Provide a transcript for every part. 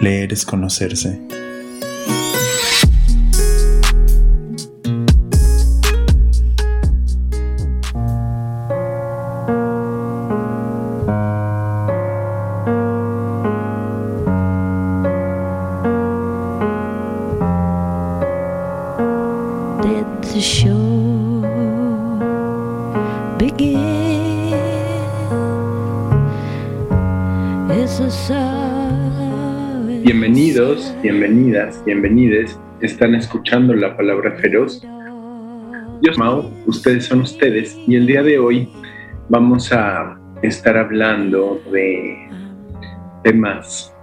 Leer es conocerse. Bienvenidas, bienvenides. Están escuchando la palabra feroz. Yo soy Mao, ustedes son ustedes y el día de hoy vamos a estar hablando de temas,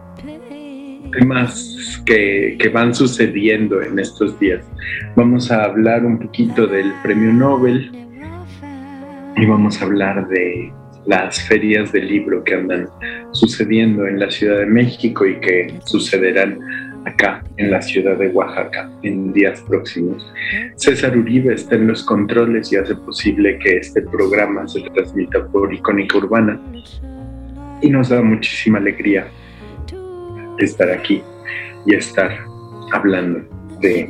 temas que, que van sucediendo en estos días. Vamos a hablar un poquito del premio Nobel y vamos a hablar de las ferias del libro que andan sucediendo en la Ciudad de México y que sucederán acá en la ciudad de Oaxaca en días próximos. César Uribe está en los controles y hace posible que este programa se transmita por Icónica Urbana y nos da muchísima alegría estar aquí y estar hablando de,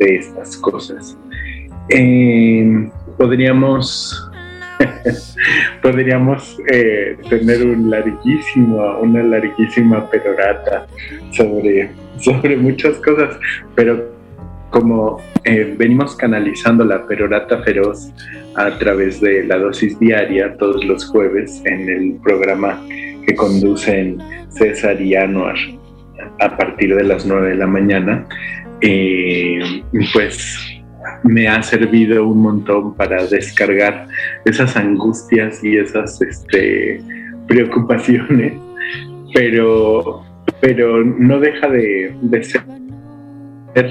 estas cosas. Eh, podríamos podríamos eh, tener un larguísimo, una larguísima perorata sobre, sobre muchas cosas, pero como eh, venimos canalizando la perorata feroz a través de la dosis diaria todos los jueves en el programa que conducen César y Anuar a partir de las 9 de la mañana, eh, pues me ha servido un montón para descargar esas angustias y esas este, preocupaciones, pero, pero no deja de, ser,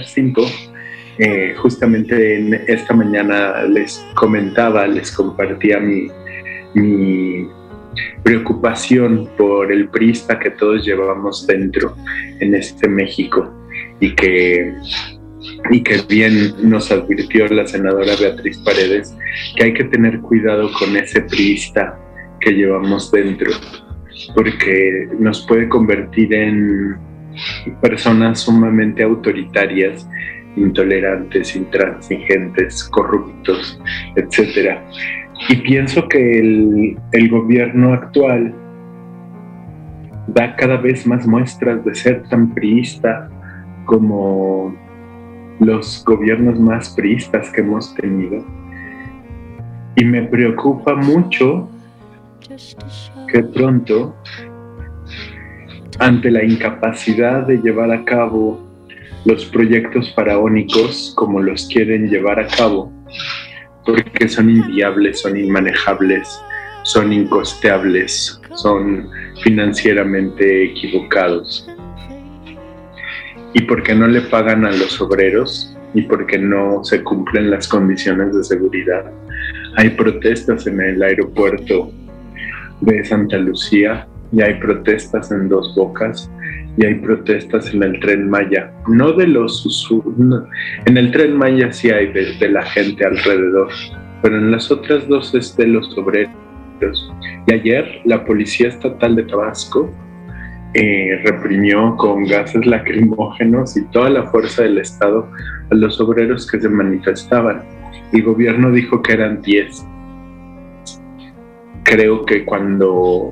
cinco. Eh, justamente en esta mañana les comentaba, les compartía mi, mi preocupación por el prista que todos llevamos dentro en este México y que y que bien nos advirtió la senadora Beatriz Paredes que hay que tener cuidado con ese priista que llevamos dentro, porque nos puede convertir en personas sumamente autoritarias, intolerantes, intransigentes, corruptos, etc. Y pienso que el, el gobierno actual da cada vez más muestras de ser tan priista como los gobiernos más priistas que hemos tenido. Y me preocupa mucho que pronto, ante la incapacidad de llevar a cabo los proyectos faraónicos como los quieren llevar a cabo, porque son inviables, son inmanejables, son incosteables, son financieramente equivocados y porque no le pagan a los obreros y porque no se cumplen las condiciones de seguridad. Hay protestas en el aeropuerto de Santa Lucía y hay protestas en Dos Bocas y hay protestas en el tren Maya. No de los en el tren Maya sí hay de, la gente alrededor, pero en las otras dos es de los obreros. Y ayer la Policía Estatal de Tabasco eh, reprimió con gases lacrimógenos y toda la fuerza del Estado a los obreros que se manifestaban. El gobierno dijo que eran 10. Creo que cuando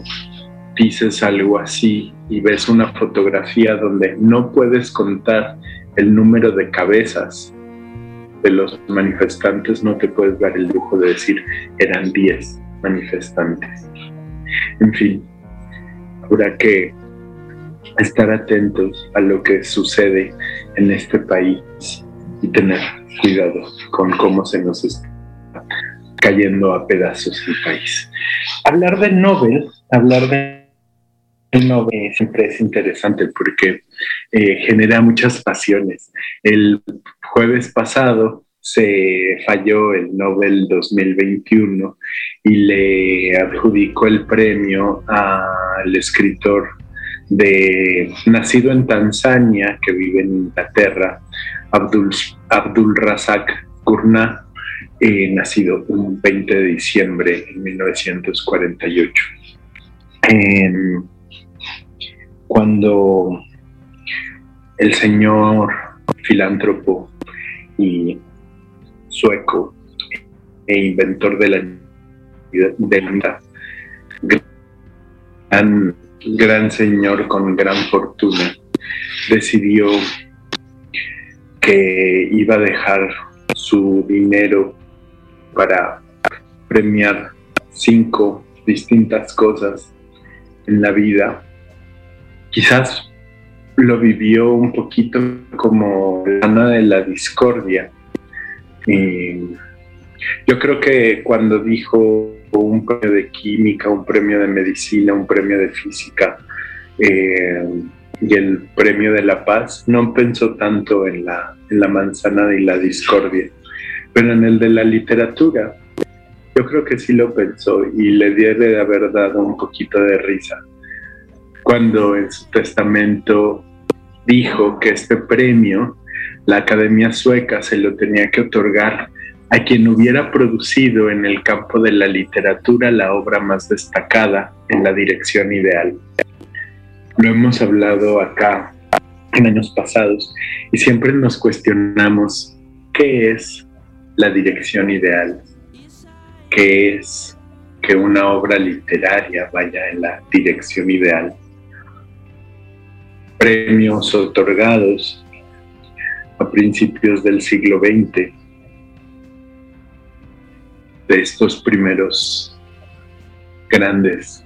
dices algo así y ves una fotografía donde no puedes contar el número de cabezas de los manifestantes, no te puedes dar el lujo de decir eran 10 manifestantes. En fin, habrá que estar atentos a lo que sucede en este país y tener cuidado con cómo se nos está cayendo a pedazos el país. Hablar de Nobel, hablar de no, siempre es interesante porque eh, genera muchas pasiones. El jueves pasado se falló el Nobel 2021 y le adjudicó el premio al escritor de nacido en Tanzania que vive en Inglaterra, Abdul, Abdul Razak Gurnah, eh, nacido un 20 de diciembre de 1948. cuando el señor filántropo y sueco e inventor de la gran señor con gran fortuna, decidió que iba a dejar su dinero para premiar cinco distintas cosas en la vida. Quizás lo vivió un poquito como la de la discordia. Y yo creo que cuando dijo un premio de química, un premio de medicina, un premio de física eh, y el premio de la paz, no pensó tanto en la, en la manzana de la discordia, pero en el de la literatura, yo creo que sí lo pensó y le debe de haber dado un poquito de risa cuando en su testamento dijo que este premio la Academia Sueca se lo tenía que otorgar a quien hubiera producido en el campo de la literatura la obra más destacada en la dirección ideal. Lo hemos hablado acá en años pasados y siempre nos cuestionamos qué es la dirección ideal, qué es que una obra literaria vaya en la dirección ideal. Premios otorgados a principios del siglo XX de estos primeros grandes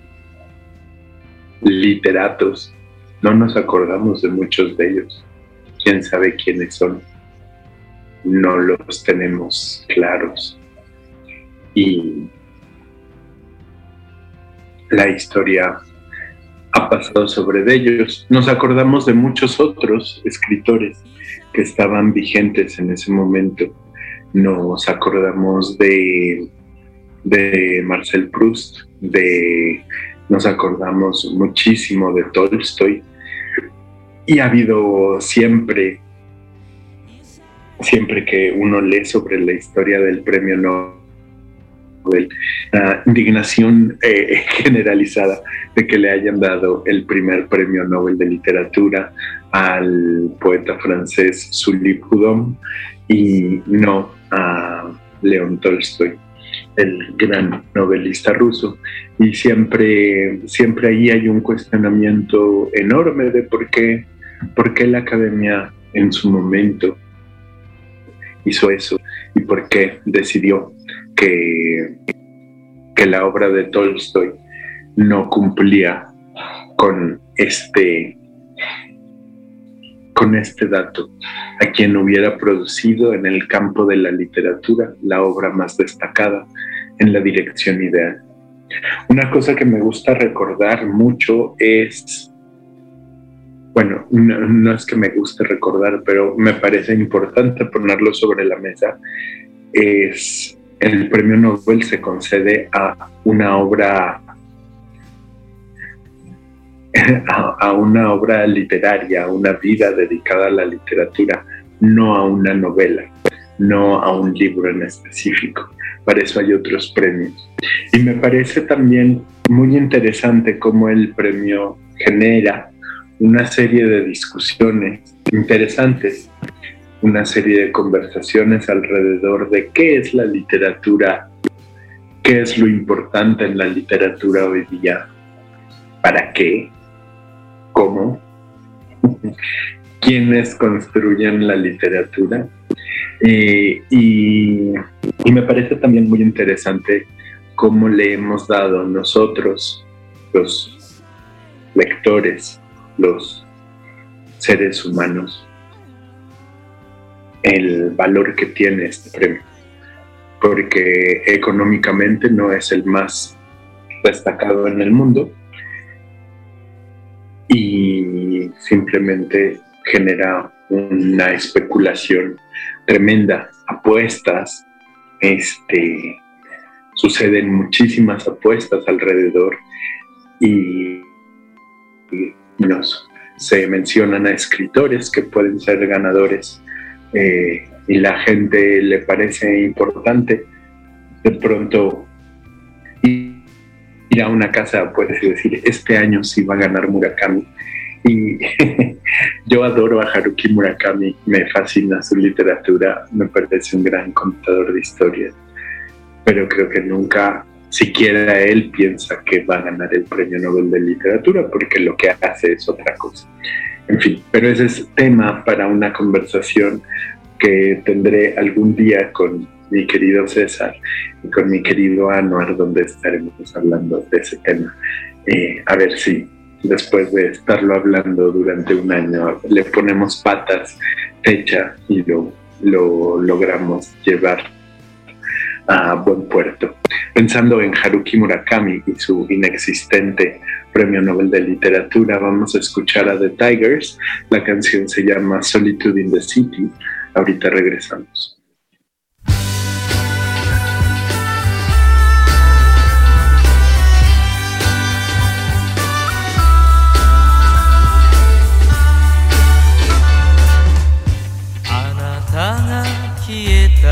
literatos. No nos acordamos de muchos de ellos. ¿Quién sabe quiénes son? no los tenemos claros. Y la historia ha pasado sobre ellos. Nos acordamos de muchos otros escritores que estaban vigentes en ese momento. Nos acordamos de, de Marcel Proust, de, nos acordamos muchísimo de Tolstoy. Y ha habido siempre siempre que uno lee sobre la historia del premio Nobel, la indignación eh, generalizada de que le hayan dado el primer premio Nobel de literatura al poeta francés Sully Proudhon y no a León Tolstoy el gran novelista ruso. Y siempre siempre ahí hay un cuestionamiento enorme de por qué por qué la academia en su momento hizo eso y por qué decidió que, que la obra de Tolstoy no cumplía con este con este dato a quien hubiera producido en el campo de la literatura la obra más destacada en la dirección ideal. Una cosa que me gusta recordar mucho es bueno, no, es que me guste recordar, pero me parece importante ponerlo sobre la mesa, es el premio Nobel se concede a una obra a, una obra literaria, a una vida dedicada a la literatura, no a una novela, no a un libro en específico. Para eso hay otros premios. Y me parece también muy interesante cómo el premio genera una serie de discusiones interesantes, una serie de conversaciones alrededor de qué es la literatura, qué es lo importante en la literatura hoy día, para qué, cómo, quiénes construyen la literatura. Eh, y, y me parece también muy interesante cómo le hemos dado nosotros, los lectores, los seres humanos el valor que tiene este premio, porque económicamente no es el más destacado en el mundo, y simplemente genera una especulación tremenda, apuestas, este, suceden muchísimas apuestas alrededor y, se mencionan a escritores que pueden ser ganadores eh, y la gente le parece importante. De pronto ir a una casa, puedes decir, este año sí va a ganar Murakami. Y yo adoro a Haruki Murakami, me fascina su literatura, me parece un gran contador de historias, pero creo que nunca siquiera él piensa que va a ganar el premio Nobel de Literatura, porque lo que hace es otra cosa. En fin, pero ese es tema para una conversación que tendré algún día con mi querido César y con mi querido Anuar, donde estaremos hablando de ese tema. Eh, a ver si después de estarlo hablando durante un año le ponemos patas, fecha y lo, lo logramos llevar a buen puerto. Pensando en Haruki Murakami y su inexistente Premio Nobel de Literatura, vamos a escuchar a The Tigers. La canción se llama Solitude in the City. Ahorita regresamos. 消えた。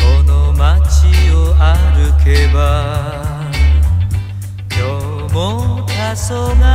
この街を歩けば今日も黄昏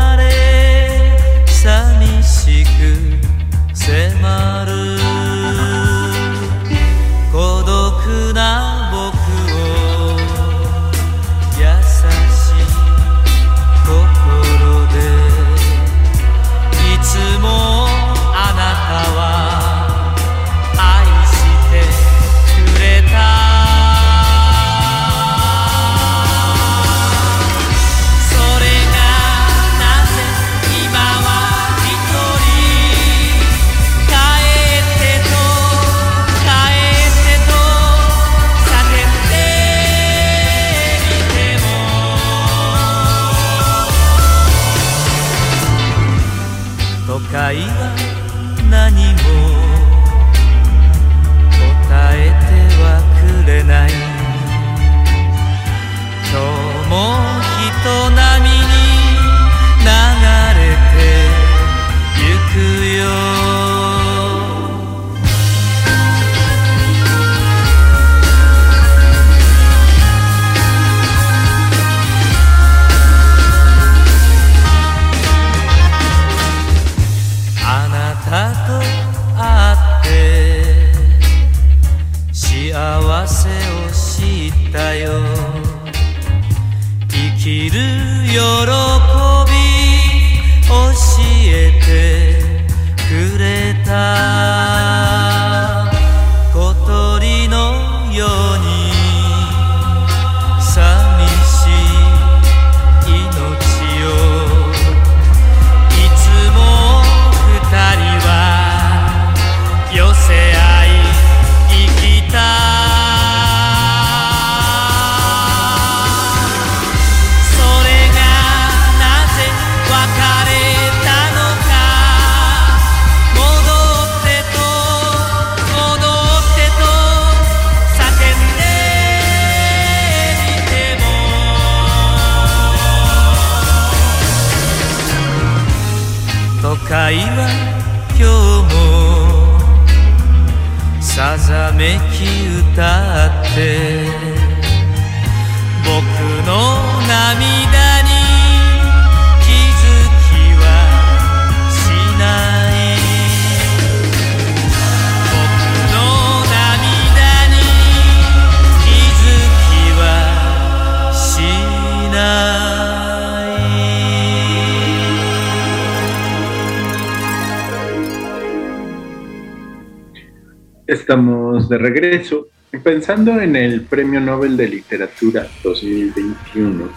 pensando en el Premio Nobel de Literatura 2021,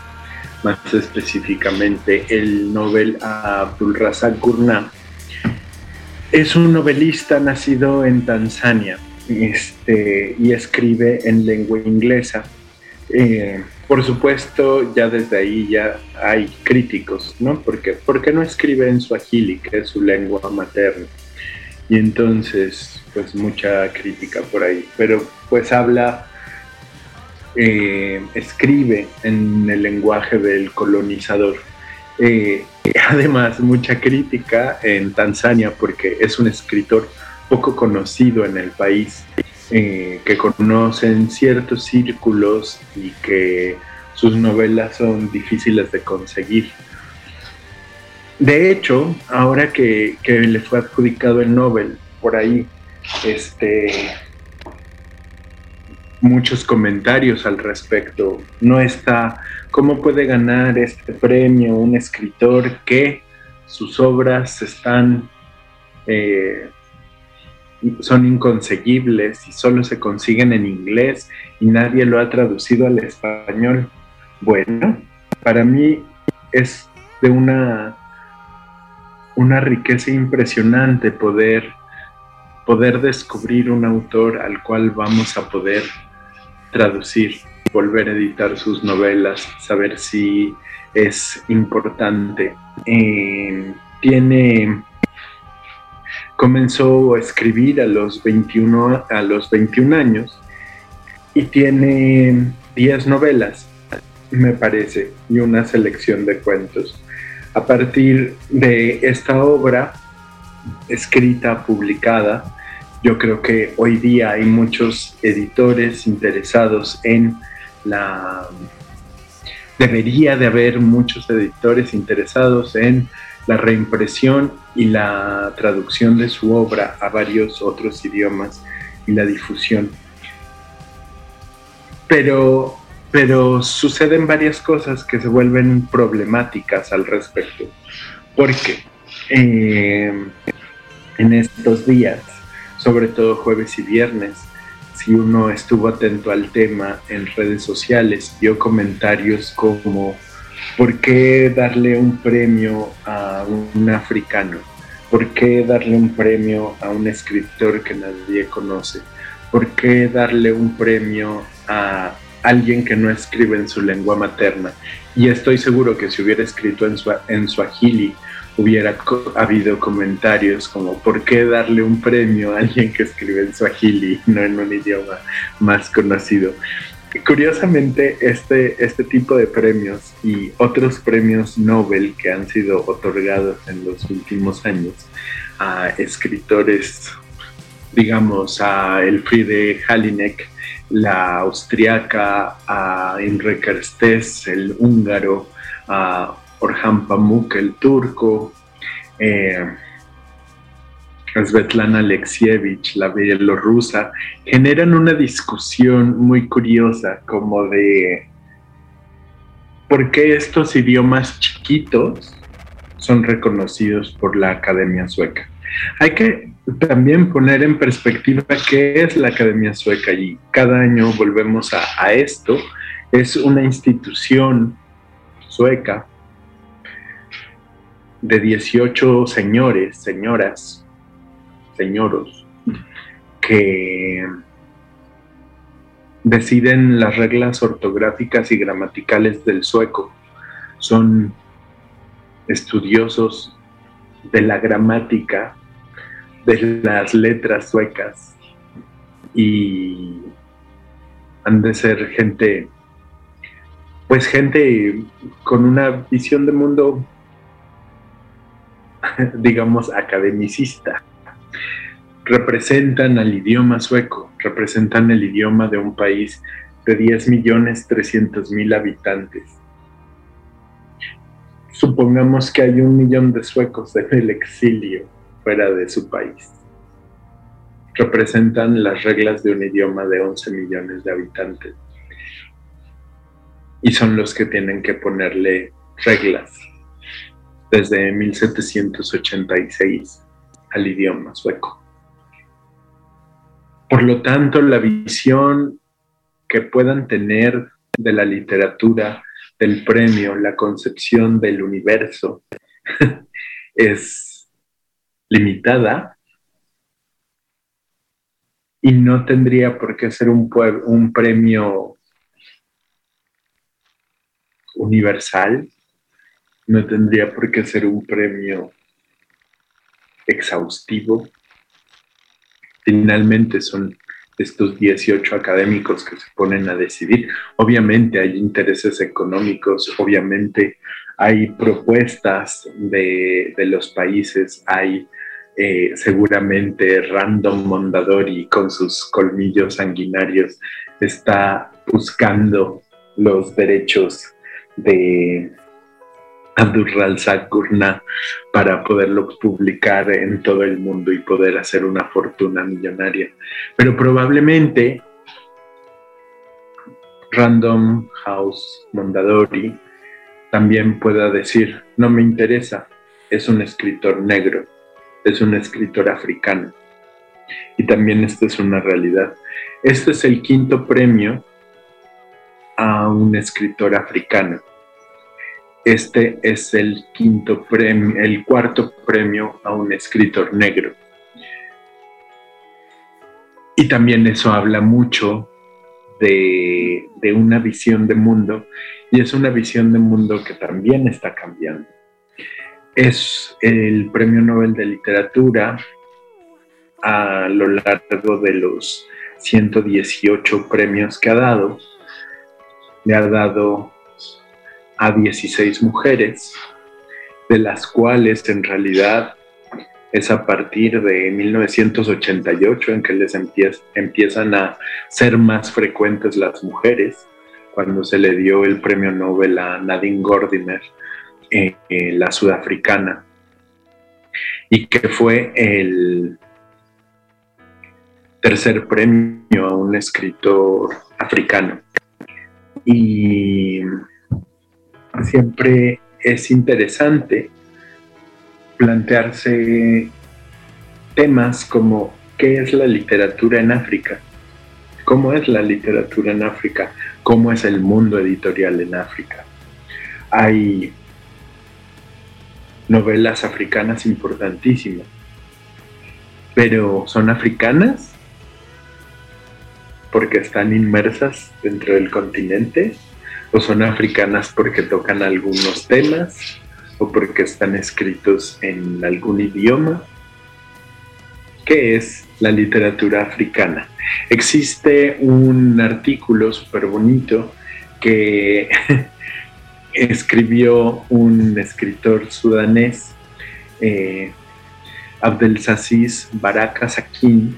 más específicamente el Nobel a Abdul Razak Gurnah. Es un novelista nacido en Tanzania este, y escribe en lengua inglesa. Eh, por supuesto, ya desde ahí ya hay críticos, ¿no? Porque, ¿Por qué no escribe en suajili, que es su lengua materna? Y entonces, pues mucha crítica por ahí. Pero pues habla, eh, escribe en el lenguaje del colonizador. Eh, además, mucha crítica en Tanzania porque es un escritor poco conocido en el país eh, que conocen ciertos círculos y que sus novelas son difíciles de conseguir. De hecho, ahora que, le fue adjudicado el Nobel, por ahí, este, muchos comentarios al respecto. No está, ¿cómo puede ganar este premio un escritor que sus obras están eh, son inconseguibles y solo se consiguen en inglés y nadie lo ha traducido al español. Bueno, para mí es de una, una riqueza impresionante poder, poder descubrir un autor al cual vamos a poder traducir, volver a editar sus novelas, saber si es importante. Eh, tiene comenzó a escribir a los 21, a los 21 años y tiene 10 novelas, me parece, y una selección de cuentos. A partir de esta obra escrita, publicada, yo creo que hoy día hay muchos editores interesados en la... Debería de haber muchos editores interesados en la reimpresión y la traducción de su obra a varios otros idiomas y la difusión. Pero, pero suceden varias cosas que se vuelven problemáticas al respecto, porque eh, en estos días, sobre todo jueves y viernes, si uno estuvo atento al tema en redes sociales, vio comentarios como ¿Por qué darle un premio a un africano? ¿Por qué darle un premio a un escritor que nadie conoce? ¿Por qué darle un premio a alguien que no escribe en su lengua materna? Y estoy seguro que si hubiera escrito en su, en hubiera habido comentarios como ¿por qué darle un premio a alguien que escribe en Swahili, no en un idioma más conocido? Curiosamente, este, este tipo de premios y otros premios Nobel que han sido otorgados en los últimos años a escritores, digamos, a Elfriede Jelinek, la austriaca, a Kertész, el húngaro, a Orhan Pamuk, el turco, eh, Svetlana Alexievich, la bielorrusa, generan una discusión muy curiosa como de por qué estos idiomas chiquitos son reconocidos por la Academia Sueca. Hay que también poner en perspectiva qué es la Academia Sueca y cada año volvemos a, esto. Es una institución sueca de 18 señores, señoras, señoros que deciden las reglas ortográficas y gramaticales del sueco. Son estudiosos de la gramática, de las letras suecas. Y han de ser gente, pues gente con una visión de mundo, digamos, academicista. Representan al idioma sueco, representan el idioma de un país de 10 millones 300 mil habitantes. Supongamos que hay un millón de suecos en el exilio fuera de su país. Representan las reglas de un idioma de 11 millones de habitantes. Y son los que tienen que ponerle reglas desde 1786 al idioma sueco. Por lo tanto, la visión que puedan tener de la literatura, del premio, la concepción del universo, es limitada y no tendría por qué ser un, un premio universal, no tendría por qué ser un premio exhaustivo. Finalmente son estos 18 académicos que se ponen a decidir. Obviamente hay intereses económicos, obviamente hay propuestas de, los países, hay eh, seguramente Random Mondadori con sus colmillos sanguinarios está buscando los derechos de Abdul-Razak Gurna para poderlo publicar en todo el mundo y poder hacer una fortuna millonaria. Pero probablemente Random House Mondadori también pueda decir, no me interesa, es un escritor negro, es un escritor africano. Y también esta es una realidad. Este es el quinto premio a un escritor africano. Este es el quinto premio, el cuarto premio a un escritor negro. Y también eso habla mucho de, una visión de mundo y es una visión de mundo que también está cambiando. Es el Premio Nobel de Literatura a lo largo de los 118 premios que ha dado. Le ha dado a 16 mujeres, de las cuales en realidad es a partir de 1988 en que les empiezan a ser más frecuentes las mujeres, cuando se le dio el premio Nobel a Nadine Gordimer, eh, eh, la sudafricana, y que fue el tercer premio a un escritor africano y siempre es interesante plantearse temas como qué es la literatura en África, cómo es la literatura en África, cómo es el mundo editorial en África. Hay novelas africanas importantísimas, pero ¿son africanas? porque están inmersas dentro del continente o son africanas porque tocan algunos temas o porque están escritos en algún idioma. ¿Qué es la literatura africana? Existe un artículo súper bonito que escribió un escritor sudanés, eh, Abdelaziz Baraka Sakin,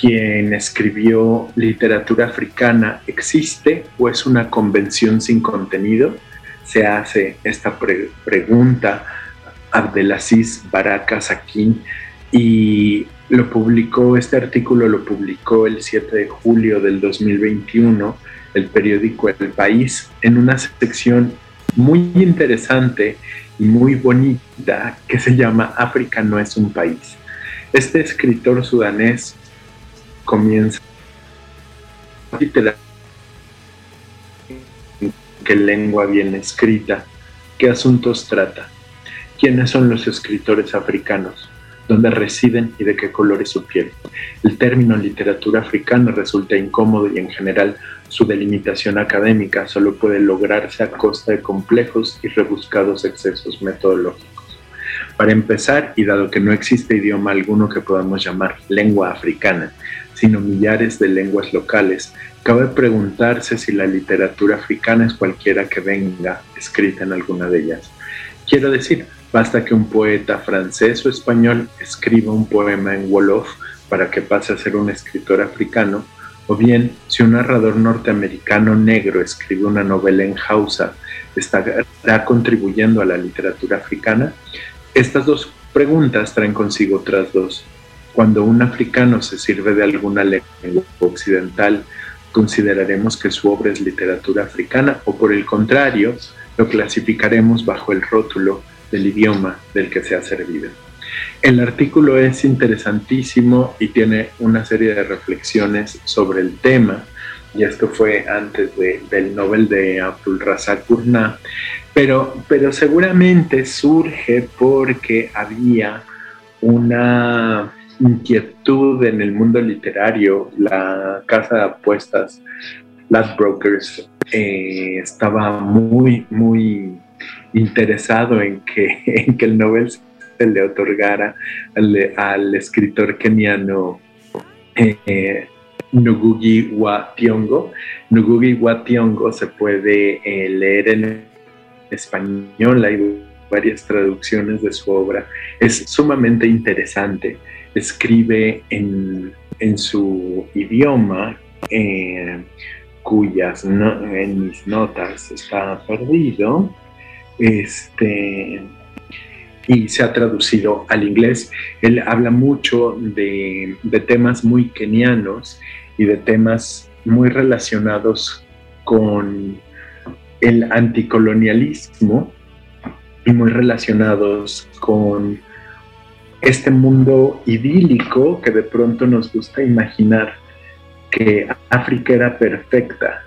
quien escribió literatura africana existe o es una convención sin contenido? Se hace esta pregunta Abdelaziz Baraka Sakin y lo publicó, este artículo lo publicó el 7 de julio del 2021 el periódico El País en una sección muy interesante y muy bonita que se llama África no es un país. Este escritor sudanés comienza qué lengua bien escrita, qué asuntos trata, quiénes son los escritores africanos, dónde residen y de qué color es su piel. El término literatura africana resulta incómodo y en general su delimitación académica solo puede lograrse a costa de complejos y rebuscados excesos metodológicos. Para empezar, y dado que no existe idioma alguno que podamos llamar lengua africana, sino millares de lenguas locales, cabe preguntarse si la literatura africana es cualquiera que venga escrita en alguna de ellas. Quiero decir, basta que un poeta francés o español escriba un poema en Wolof para que pase a ser un escritor africano, o bien si un narrador norteamericano negro escribe una novela en Hausa, ¿estará contribuyendo a la literatura africana? Estas dos preguntas traen consigo otras dos. Cuando un africano se sirve de alguna lengua occidental, consideraremos que su obra es literatura africana o por el contrario, lo clasificaremos bajo el rótulo del idioma del que se ha servido. El artículo es interesantísimo y tiene una serie de reflexiones sobre el tema, y esto fue antes del Nobel de Abdul Razak Gurnah, pero, pero seguramente surge porque había una inquietud en el mundo literario, la casa de apuestas, las brokers, eh, estaba muy, muy interesado en que, en que el Nobel le otorgara al, escritor keniano eh, Ngugi wa Thiong'o. Se puede eh, leer en español, hay varias traducciones de su obra. Es sumamente interesante. Escribe en, su idioma, eh, cuyas en mis notas está perdido. Este, y se ha traducido al inglés. Él habla mucho de, temas muy kenianos y de temas muy relacionados con el anticolonialismo y muy relacionados con este mundo idílico que de pronto nos gusta imaginar que África era perfecta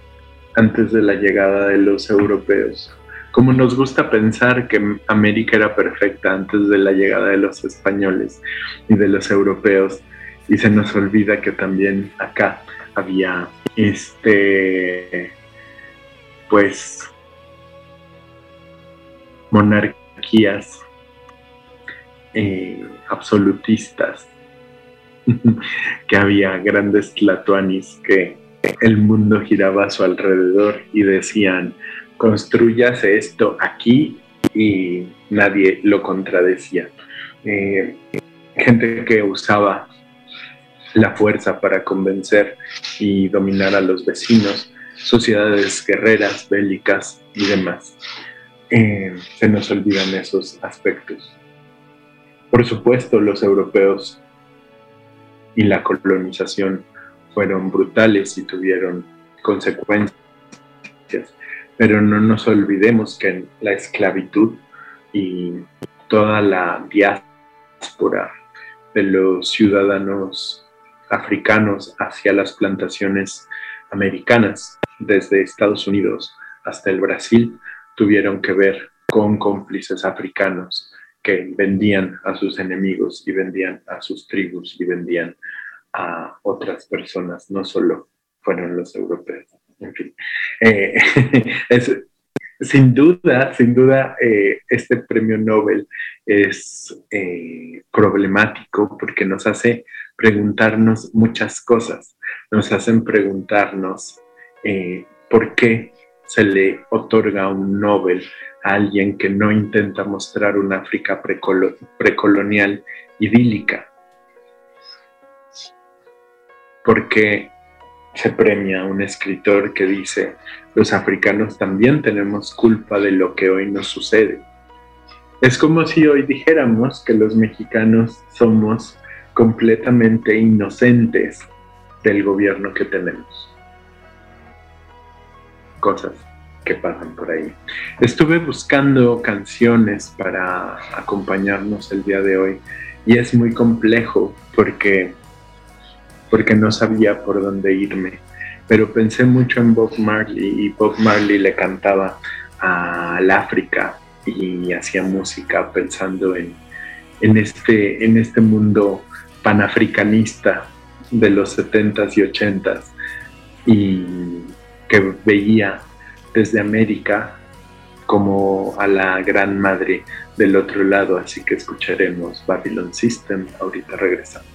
antes de la llegada de los europeos como nos gusta pensar que América era perfecta antes de la llegada de los españoles y de los europeos, y se nos olvida que también acá había este pues monarquías eh, absolutistas que había grandes tlatoanis que el mundo giraba a su alrededor y decían construyase esto aquí y nadie lo contradecía. Eh, gente que usaba la fuerza para convencer y dominar a los vecinos, sociedades guerreras, bélicas y demás. Eh, se nos olvidan esos aspectos. Por supuesto, los europeos y la colonización fueron brutales y tuvieron consecuencias pero no nos olvidemos que la esclavitud y toda la diáspora de los ciudadanos africanos hacia las plantaciones americanas, desde Estados Unidos hasta el Brasil, tuvieron que ver con cómplices africanos que vendían a sus enemigos y vendían a sus tribus y vendían a otras personas, no solo fueron los europeos en fin. Eh, sin duda, sin duda, eh, este premio Nobel es eh, problemático porque nos hace preguntarnos muchas cosas. Nos hacen preguntarnos por qué se le otorga un Nobel a alguien que no intenta mostrar una África precolonial idílica. Porque se premia a un escritor que dice, los africanos también tenemos culpa de lo que hoy nos sucede. Es como si hoy dijéramos que los mexicanos somos completamente inocentes del gobierno que tenemos. Cosas que pasan por ahí. Estuve buscando canciones para acompañarnos el día de hoy y es muy complejo porque porque no sabía por dónde irme. Pero pensé mucho en Bob Marley y Bob Marley le cantaba al África y hacía música pensando en, en, este, en este mundo panafricanista de los 70s y 80s y que veía desde América como a la gran madre del otro lado, así que escucharemos Babylon System, ahorita regresamos.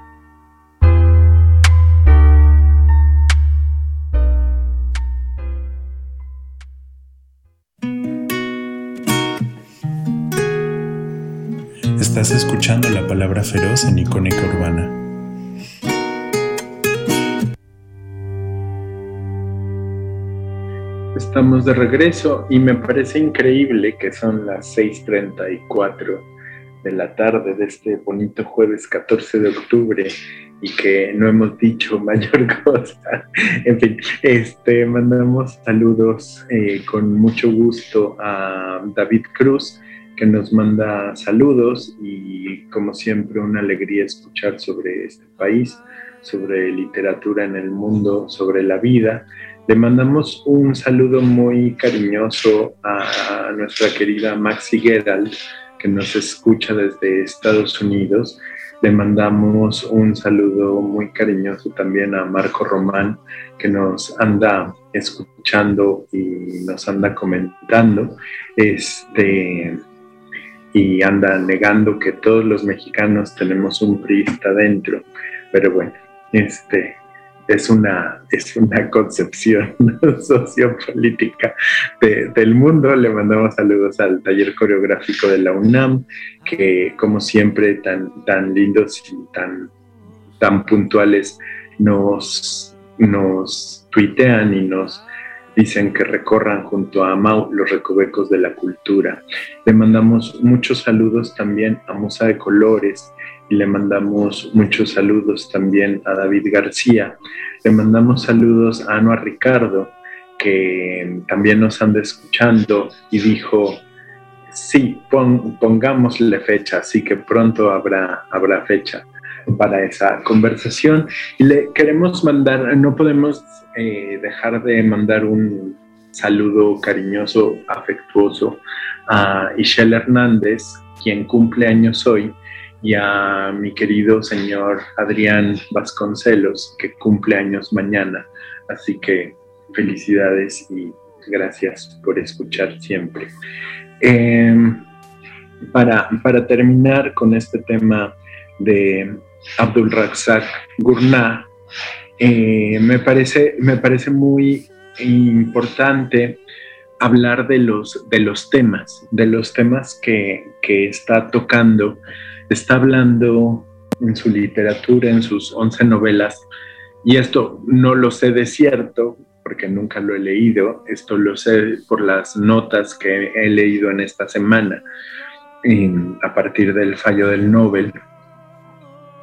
Estás escuchando la palabra feroz en Icónica Urbana. Estamos de regreso y me parece increíble que son las 6.34 de la tarde de este bonito jueves 14 de octubre y que no hemos dicho mayor cosa. En fin, este, mandamos saludos eh, con mucho gusto a David Cruz, que nos manda saludos y como siempre una alegría escuchar sobre este país, sobre literatura en el mundo, sobre la vida. Le mandamos un saludo muy cariñoso a nuestra querida Maxi Gerald, que nos escucha desde Estados Unidos. Le mandamos un saludo muy cariñoso también a Marco Román, que nos anda escuchando y nos anda comentando. Este, y anda negando que todos los mexicanos tenemos un priista dentro. Pero bueno, este es una, es una concepción sociopolítica del mundo. Le mandamos saludos al taller coreográfico de la UNAM, que como siempre tan, tan lindos y tan, tan puntuales nos, nos tuitean y nos dicen que recorran junto a Mau los recovecos de la cultura. Le mandamos muchos saludos también a Musa de Colores y le mandamos muchos saludos también a David García. Le mandamos saludos a Anuar Ricardo, que también nos anda escuchando y dijo, sí, pongámosle fecha, así que pronto habrá, habrá fecha para esa conversación. Y le queremos mandar, no podemos eh, dejar de mandar un saludo cariñoso, afectuoso a Ishel Hernández, quien cumple años hoy, y a mi querido señor Adrián Vasconcelos, que cumple años mañana. Así que felicidades y gracias por escuchar siempre. Em, para, para terminar con este tema de Abdul Razak Gurnah, eh, me, parece, me parece muy importante hablar de los, de los temas, de los temas que, que está tocando. Está hablando en su literatura, en sus 11 novelas, y esto no lo sé de cierto, porque nunca lo he leído, esto lo sé por las notas que he leído en esta semana a partir del fallo del Nobel.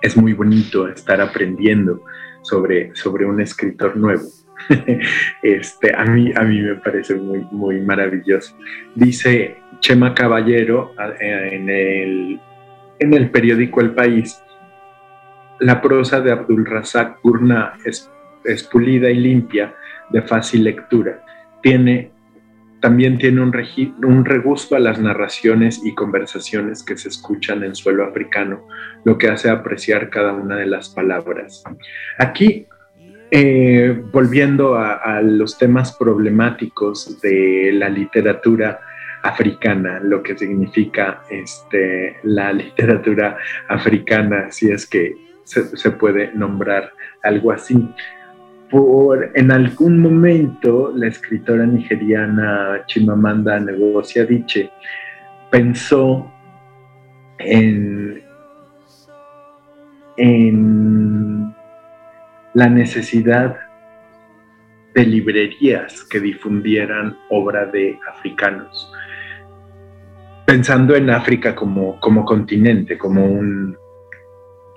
Es muy bonito estar aprendiendo sobre, sobre un escritor nuevo. este, a, mí, a mí me parece muy, muy maravilloso. Dice Chema Caballero en el, en el periódico El País, la prosa de Abdul Razak Gurna es, es pulida y limpia, de fácil lectura. Tiene, también tiene un, un regusto a las narraciones y conversaciones que se escuchan en suelo africano, lo que hace apreciar cada una de las palabras. Aquí, eh, volviendo a, los temas problemáticos de la literatura, africana, lo que significa este, la literatura africana, si es que se, se, puede nombrar algo así por en algún momento la escritora nigeriana Chimamanda Ngozi Adichie pensó en, la necesidad de librerías que difundieran obra de africanos, pensando en África como, como continente, como un,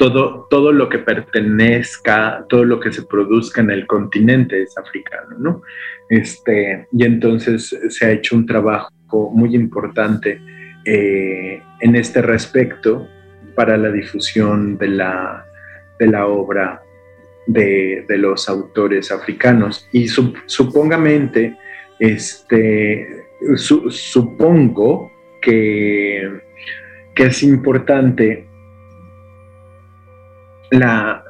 todo, lo que pertenezca, todo lo que se produzca en el continente es africano, ¿no? Este, y entonces se ha hecho un trabajo muy importante eh, en este respecto para la difusión de la, de la obra de, los autores africanos. Y supongamente, este, supongo que, que es importante la,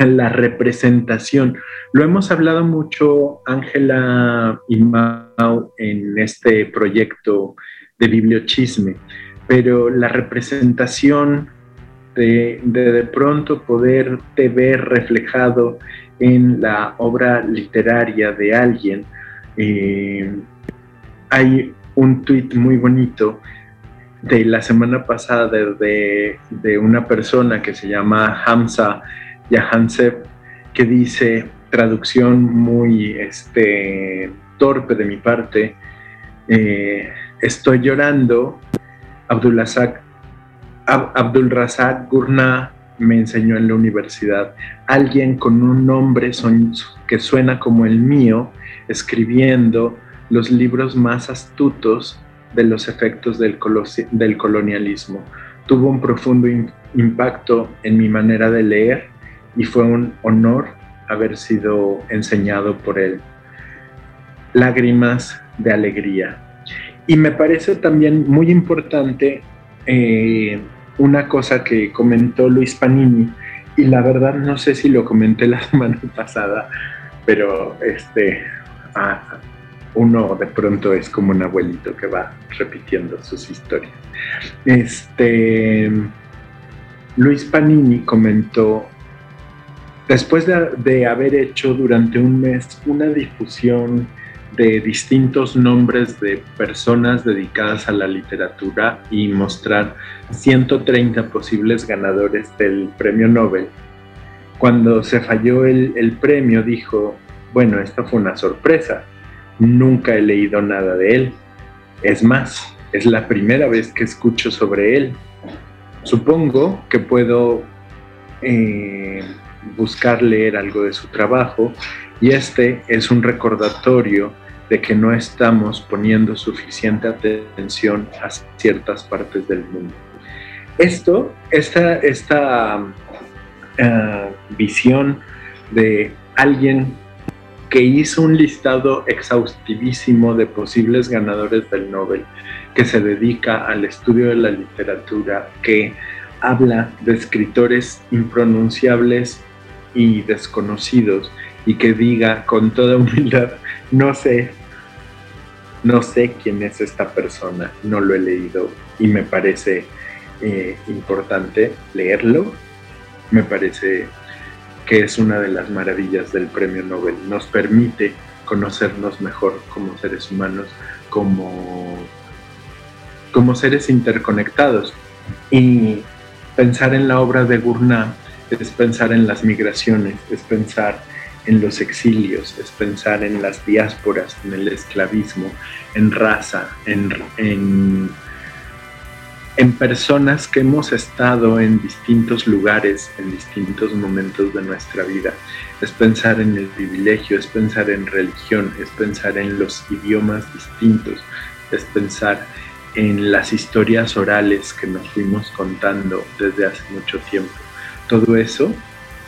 la representación. Lo hemos hablado mucho, Ángela y Mau, en este proyecto de bibliochisme, pero la representación de de, pronto poderte ver reflejado en la obra literaria de alguien. Eh, hay un tuit muy bonito de la semana pasada de, de, una persona que se llama Hamza Yahansev, que dice, traducción muy este, torpe de mi parte, eh, estoy llorando, Abdul Razak Gurna me enseñó en la universidad, alguien con un nombre que suena como el mío, escribiendo los libros más astutos de los efectos del, del colonialismo. Tuvo un profundo impacto en mi manera de leer y fue un honor haber sido enseñado por él. Lágrimas de alegría. Y me parece también muy importante eh, una cosa que comentó Luis Panini, y la verdad no sé si lo comenté la semana pasada, pero este, ah, uno de pronto es como un abuelito que va repitiendo sus historias. Este, Luis Panini comentó, después de, haber hecho durante un mes una difusión de distintos nombres de personas dedicadas a la literatura y mostrar 130 posibles ganadores del premio Nobel, cuando se falló el, el premio dijo, bueno, esta fue una sorpresa, Nunca he leído nada de él. Es más, es la primera vez que escucho sobre él. Supongo que puedo eh, buscar leer algo de su trabajo y este es un recordatorio de que no estamos poniendo suficiente atención a ciertas partes del mundo. Esto, esta, esta ah, visión de alguien que hizo un listado exhaustivísimo de posibles ganadores del Nobel, que se dedica al estudio de la literatura, que habla de escritores impronunciables y desconocidos y que diga con toda humildad, no sé, no sé quién es esta persona, no lo he leído y me parece eh, importante leerlo, me parece que es una de las maravillas del premio Nobel. Nos permite conocernos mejor como seres humanos, como, como seres interconectados. Y pensar en la obra de Gurnah es pensar en las migraciones, es pensar en los exilios, es pensar en las diásporas, en el esclavismo, en raza, en, en, en, personas que hemos estado en distintos lugares, en distintos momentos de nuestra vida. Es pensar en el privilegio, es pensar en religión, es pensar en los idiomas distintos, es pensar en las historias orales que nos fuimos contando desde hace mucho tiempo. Todo eso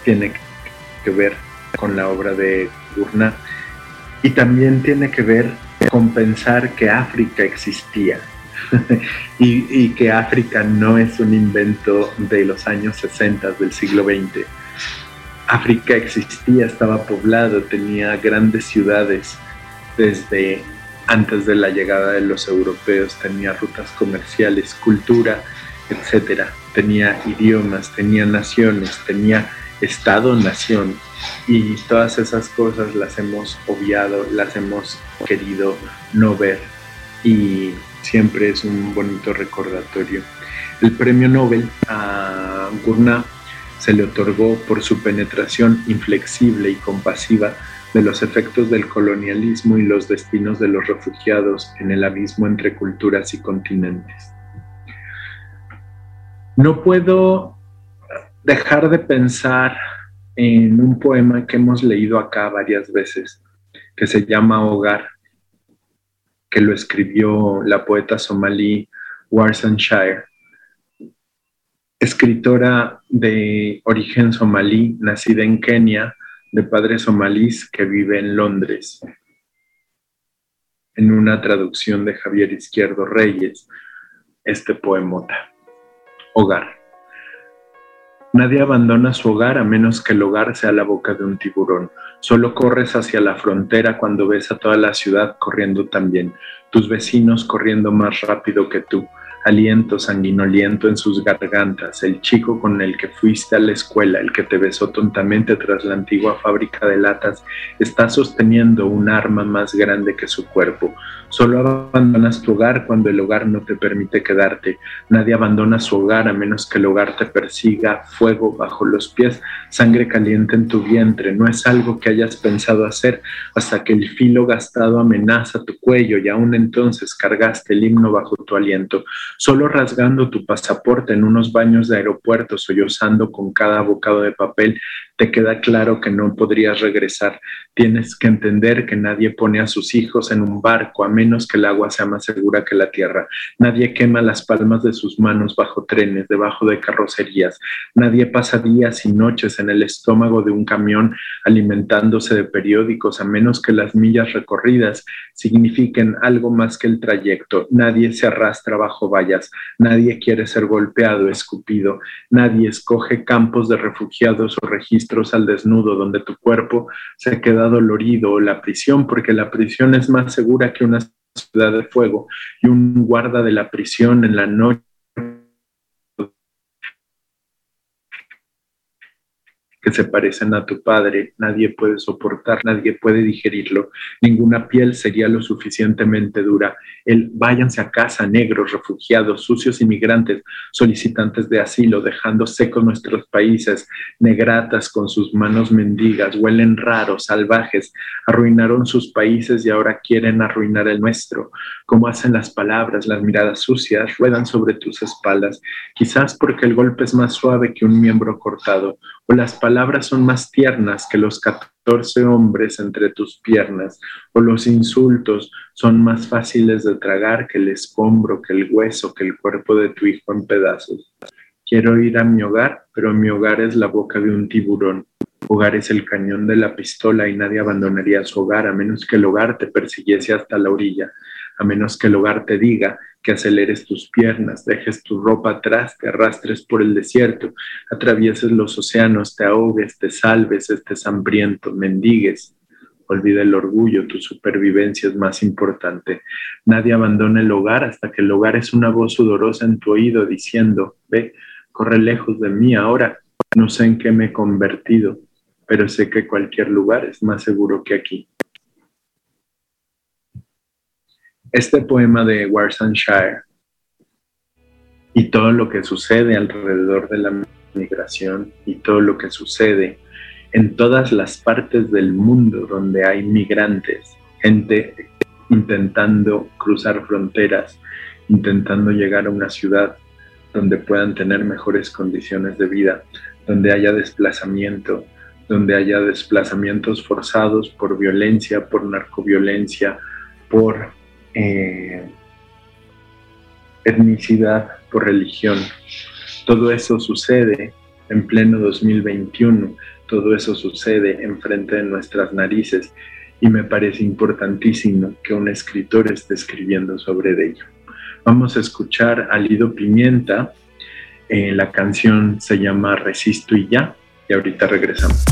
tiene que ver con la obra de Gurnah y también tiene que ver con pensar que África existía y, y, que África no es un invento de los años 60 del siglo XX. África existía, estaba poblado, tenía grandes ciudades. Desde antes de la llegada de los europeos, tenía rutas comerciales, cultura, etcétera, tenía idiomas, tenía naciones, tenía Estado-nación y todas esas cosas las hemos obviado, las hemos querido no ver. Y siempre es un bonito recordatorio. El premio Nobel a Gurnah se le otorgó por su penetración inflexible y compasiva de los efectos del colonialismo y los destinos de los refugiados en el abismo entre culturas y continentes. No puedo dejar de pensar en un poema que hemos leído acá varias veces, que se llama Hogar, que lo escribió la poeta somalí Warsan Shire, escritora de origen somalí, nacida en Kenia, de padres somalíes que vive en Londres, en una traducción de Javier Izquierdo Reyes, este poemota, Hogar. Nadie abandona su hogar a menos que el hogar sea la boca de un tiburón. Solo corres hacia la frontera cuando ves a toda la ciudad corriendo también, tus vecinos corriendo más rápido que tú, aliento sanguinoliento en sus gargantas, el chico con el que fuiste a la escuela, el que te besó tontamente tras la antigua fábrica de latas, está sosteniendo un arma más grande que su cuerpo. Solo abandonas tu hogar cuando el hogar no te permite quedarte. Nadie abandona su hogar a menos que el hogar te persiga, fuego bajo los pies, sangre caliente en tu vientre. No es algo que hayas pensado hacer hasta que el filo gastado amenaza tu cuello y aún entonces cargaste el himno bajo tu aliento. Solo rasgando tu pasaporte en unos baños de aeropuerto, sollozando con cada bocado de papel, te queda claro que no podrías regresar. Tienes que entender que nadie pone a sus hijos en un barco a menos que el agua sea más segura que la tierra. Nadie quema las palmas de sus manos bajo trenes, debajo de carrocerías. Nadie pasa días y noches en el estómago de un camión alimentándose de periódicos a menos que las millas recorridas signifiquen algo más que el trayecto. Nadie se arrastra bajo vallas. Nadie quiere ser golpeado, escupido. Nadie escoge campos de refugiados o registros al desnudo, donde tu cuerpo se queda dolorido, la prisión, porque la prisión es más segura que una ciudad de fuego, y un guarda de la prisión en la noche que se parecen a tu padre, nadie puede soportar, nadie puede digerirlo, ninguna piel sería lo suficientemente dura. El váyanse a casa, negros, refugiados, sucios inmigrantes, solicitantes de asilo, dejando secos nuestros países, negratas con sus manos mendigas, huelen raros, salvajes, arruinaron sus países y ahora quieren arruinar el nuestro. Como hacen las palabras, las miradas sucias, ruedan sobre tus espaldas, quizás porque el golpe es más suave que un miembro cortado, o las palabras son más tiernas que los catorce hombres entre tus piernas, o los insultos son más fáciles de tragar que el escombro, que el hueso, que el cuerpo de tu hijo en pedazos. Quiero ir a mi hogar, pero mi hogar es la boca de un tiburón. Hogar es el cañón de la pistola y nadie abandonaría su hogar a menos que el hogar te persiguiese hasta la orilla a menos que el hogar te diga que aceleres tus piernas, dejes tu ropa atrás, te arrastres por el desierto, atravieses los océanos, te ahogues, te salves, estés hambriento, mendigues. Olvida el orgullo, tu supervivencia es más importante. Nadie abandona el hogar hasta que el hogar es una voz sudorosa en tu oído diciendo, ve, corre lejos de mí ahora, no sé en qué me he convertido, pero sé que cualquier lugar es más seguro que aquí. Este poema de Warsanshire y todo lo que sucede alrededor de la migración y todo lo que sucede en todas las partes del mundo donde hay migrantes, gente intentando cruzar fronteras, intentando llegar a una ciudad donde puedan tener mejores condiciones de vida, donde haya desplazamiento, donde haya desplazamientos forzados por violencia, por narcoviolencia, por eh, etnicidad, por religión. Todo eso sucede en pleno 2021, todo eso sucede enfrente de nuestras narices y me parece importantísimo que un escritor esté escribiendo sobre ello. Vamos a escuchar a Lido Pimienta, eh, la canción se llama Resisto y ya, y ahorita regresamos.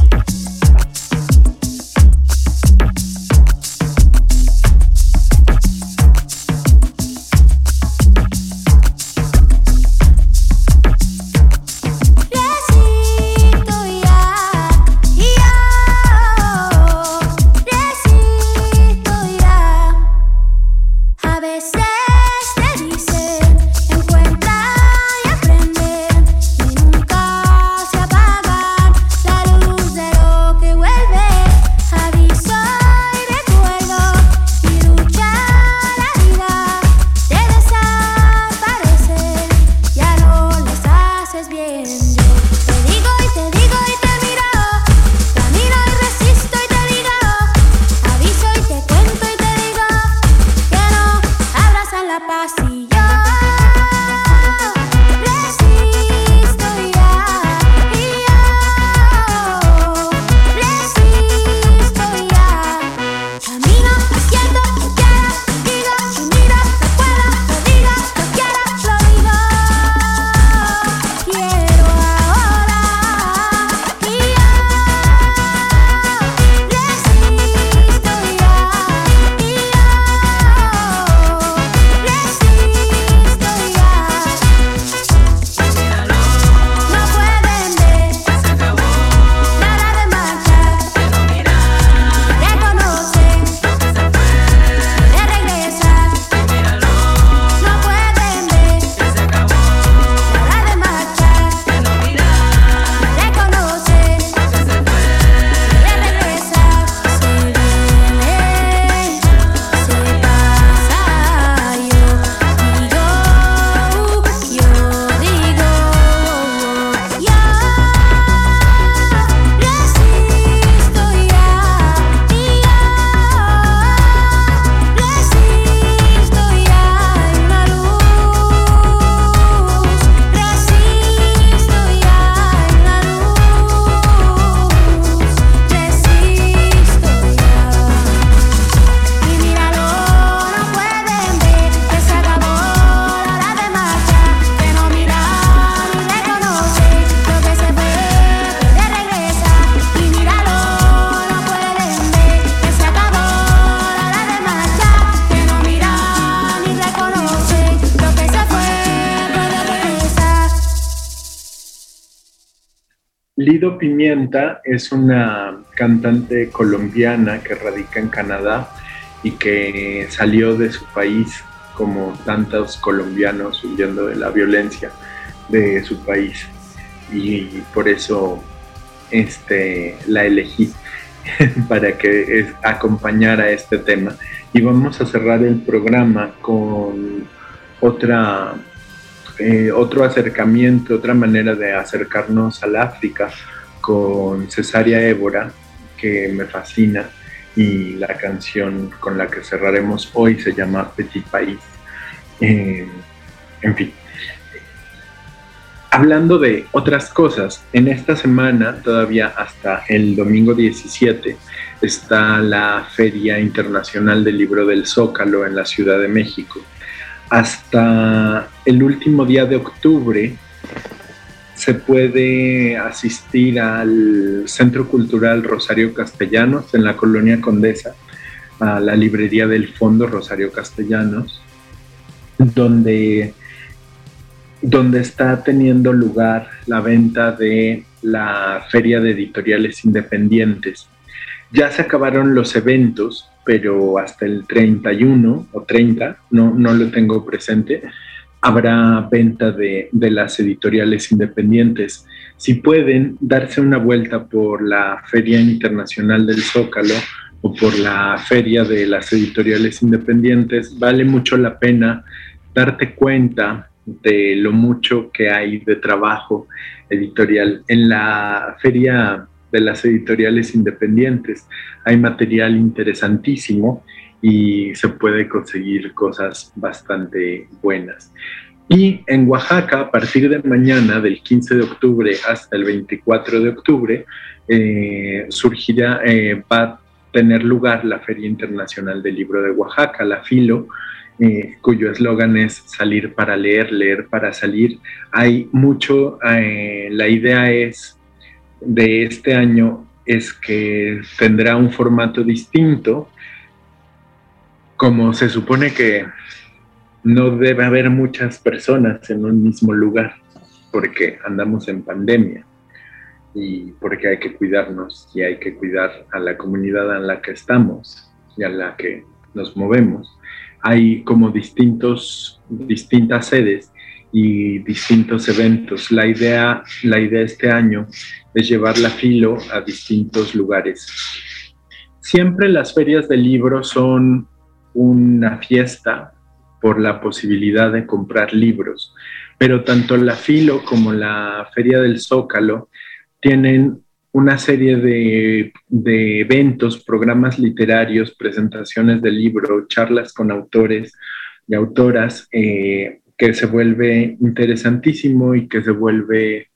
Pimienta es una cantante colombiana que radica en Canadá y que salió de su país como tantos colombianos huyendo de la violencia de su país y por eso este, la elegí para que acompañara este tema. Y vamos a cerrar el programa con otra eh, otro acercamiento, otra manera de acercarnos al África con Cesaria Évora, que me fascina, y la canción con la que cerraremos hoy se llama Petit País. Eh, en fin. Hablando de otras cosas, en esta semana, todavía hasta el domingo 17, está la Feria Internacional del Libro del Zócalo en la Ciudad de México hasta el último día de octubre se puede asistir al Centro Cultural Rosario Castellanos en la colonia Condesa, a la librería del Fondo Rosario Castellanos, donde, donde está teniendo lugar la venta de la Feria de Editoriales Independientes. Ya se acabaron los eventos, pero hasta el 31 o 30, no, no lo tengo presente, habrá venta de, de las editoriales independientes. Si pueden darse una vuelta por la Feria Internacional del Zócalo o por la Feria de las Editoriales Independientes, vale mucho la pena darte cuenta de lo mucho que hay de trabajo editorial. En la Feria de las Editoriales Independientes hay material interesantísimo y se puede conseguir cosas bastante buenas. Y en Oaxaca, a partir de mañana, del 15 de octubre hasta el 24 de octubre, eh, surgirá, eh, va a tener lugar la Feria Internacional del Libro de Oaxaca, la FILO, eh, cuyo eslogan es salir para leer, leer para salir. Hay mucho, la idea es de este año es que tendrá un formato distinto, como se supone que no debe haber muchas personas en un mismo lugar, porque andamos en pandemia y porque hay que cuidarnos y hay que cuidar a la comunidad en la que estamos y a la que nos movemos. Hay como distintos, distintas sedes y distintos eventos. La idea, la idea este año es llevar la filo a distintos lugares. Siempre las ferias de libros son una fiesta por la posibilidad de comprar libros. Pero tanto la Filo como la Feria del Zócalo tienen una serie de, eventos, programas literarios, presentaciones de libros, charlas con autores y autoras, eh, que se vuelve interesantísimo y que se vuelve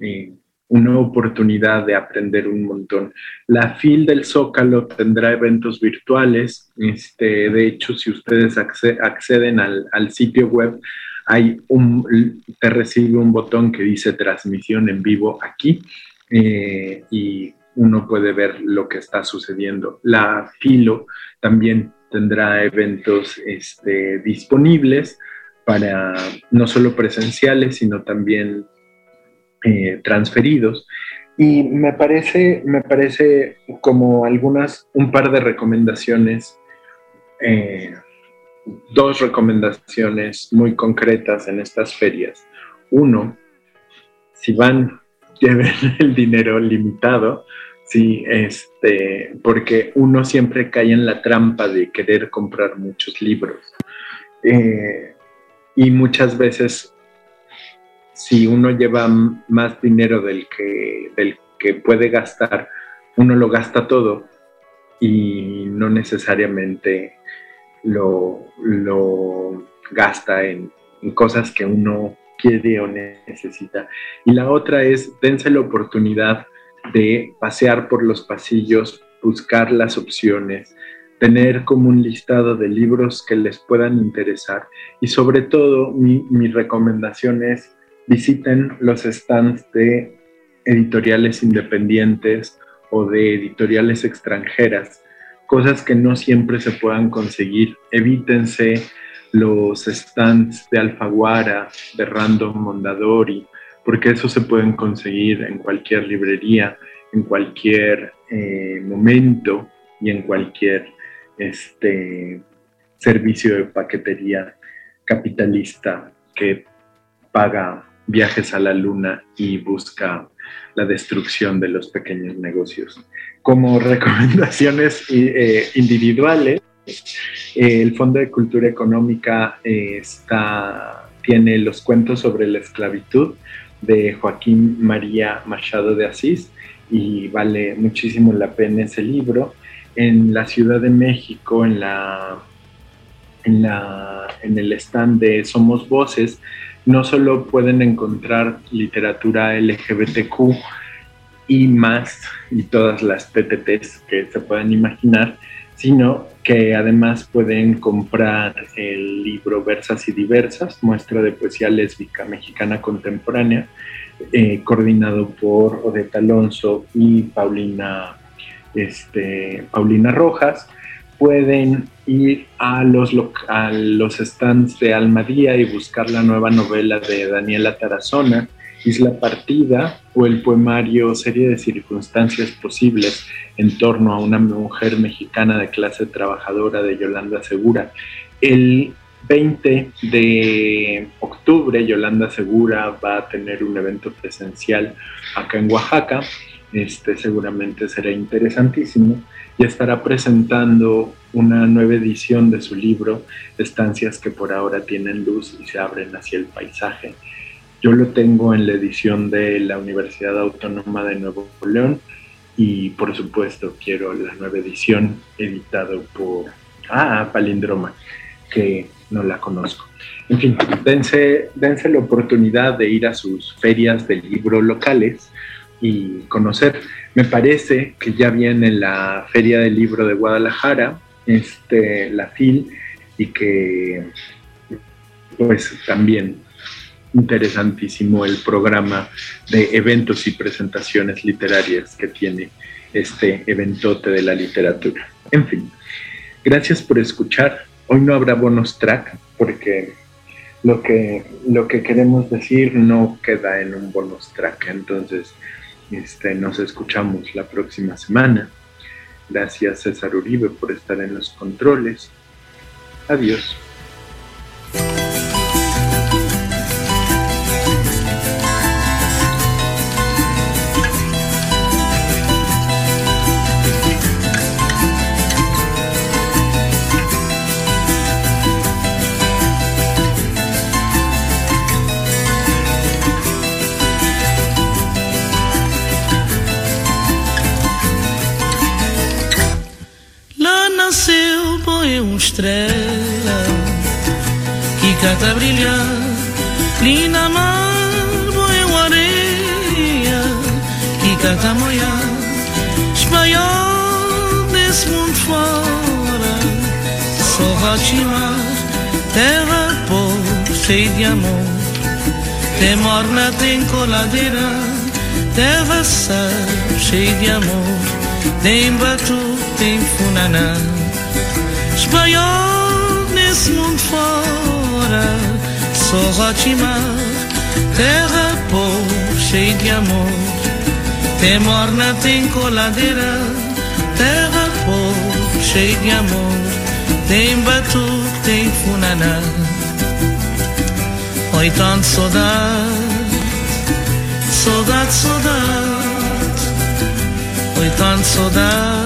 eh, una oportunidad de aprender un montón. La FIL del Zócalo tendrá eventos virtuales. Este, de hecho, si ustedes acceden al, sitio web, hay un, te recibe un botón que dice transmisión en vivo aquí eh, y uno puede ver lo que está sucediendo. La FILO también tendrá eventos este, disponibles para no solo presenciales, sino también eh, transferidos. Y me parece, me parece como algunas, un par de recomendaciones, eh, dos recomendaciones muy concretas en estas ferias. Uno, si van, lleven el dinero limitado, sí, este, porque uno siempre cae en la trampa de querer comprar muchos libros. Eh, y muchas veces si uno lleva más dinero del que, del que puede gastar, uno lo gasta todo y no necesariamente lo, gasta en, cosas que uno quiere o necesita. Y la otra es, dense la oportunidad de pasear por los pasillos, buscar las opciones, tener como un listado de libros que les puedan interesar y sobre todo mi, mi recomendación es visiten los stands de editoriales independientes o de editoriales extranjeras, cosas que no siempre se puedan conseguir. Evítense los stands de Alfaguara, de Random Mondadori, porque eso se pueden conseguir en cualquier librería, en cualquier eh, momento y en cualquier este, servicio de paquetería capitalista que paga viajes a la luna y busca la destrucción de los pequeños negocios. Como recomendaciones eh, individuales, eh, el Fondo de Cultura Económica eh, está, tiene los cuentos sobre la esclavitud de Joaquín María Machado de Asís y vale muchísimo la pena ese libro. En la Ciudad de México, en, la, en, la, en el stand de Somos Voces, no solo pueden encontrar literatura LGBTQ y más, y todas las TTTs que se puedan imaginar, sino que además pueden comprar el libro Versas y Diversas, muestra de poesía lésbica mexicana contemporánea, eh, coordinado por Odeta Alonso y Paulina, este, Paulina Rojas. Pueden ir a los, los stands de Almadía y buscar la nueva novela de Daniela Tarazona, Isla Partida o el poemario Serie de circunstancias posibles en torno a una mujer mexicana de clase trabajadora de Yolanda Segura. El 20 de octubre Yolanda Segura va a tener un evento presencial acá en Oaxaca. Este seguramente será interesantísimo y estará presentando una nueva edición de su libro Estancias que por ahora tienen luz y se abren hacia el paisaje. Yo lo tengo en la edición de la Universidad Autónoma de Nuevo León y por supuesto quiero la nueva edición editado por ah, Palindroma, que no la conozco. En fin, dense, dense la oportunidad de ir a sus ferias de libro locales y conocer. Me parece que ya viene la Feria del Libro de Guadalajara, este, la FIL, y que pues también interesantísimo el programa de eventos y presentaciones literarias que tiene este eventote de la literatura. En fin, gracias por escuchar. Hoy no habrá bonus track porque lo que, lo que queremos decir no queda en un bonus track. Entonces, este, nos escuchamos la próxima semana. Gracias César Uribe por estar en los controles. Adiós. Estrela que cata brilhar ali na mar boa areia que cata moia espanhol desse mundo fora só Rotimar terra povo cheia de amor. Tem morna, tem coladeira terra sal cheia de amor. Tem batu, tem funaná espanhol nesse mundo fora. Sou Rotimar, terra povo, cheio de amor. Tem morna, tem coladeira, terra povo, cheio de amor. Tem batuque, tem funaná. Oi, tanto saudade, saudade, saudade. Oi, tanto saudade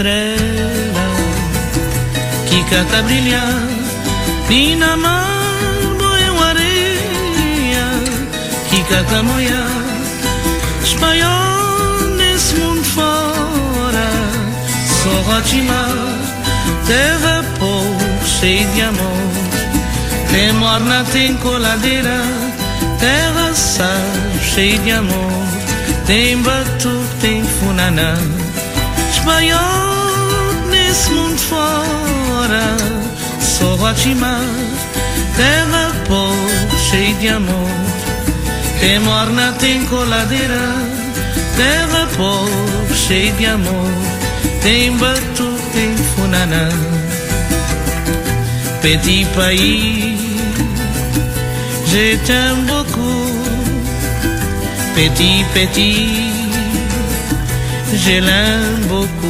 Estrela que canta brilhar e na mar boiam areia que canta moiar espanhol nesse mundo fora só rotimar terra pouco cheia de amor. Tem morna, tem coladeira terra sal cheia de amor. Tem batu, tem funaná. Espanhol nesse mundo fora. Sou Rotimar, terra povo, cheia de amor. Tem morna, tem coladeira, terra povo, cheia de amor. Tem batu, tem funaná. Petit pays, je t'aime beaucoup. Petit, petit je l'aime beaucoup.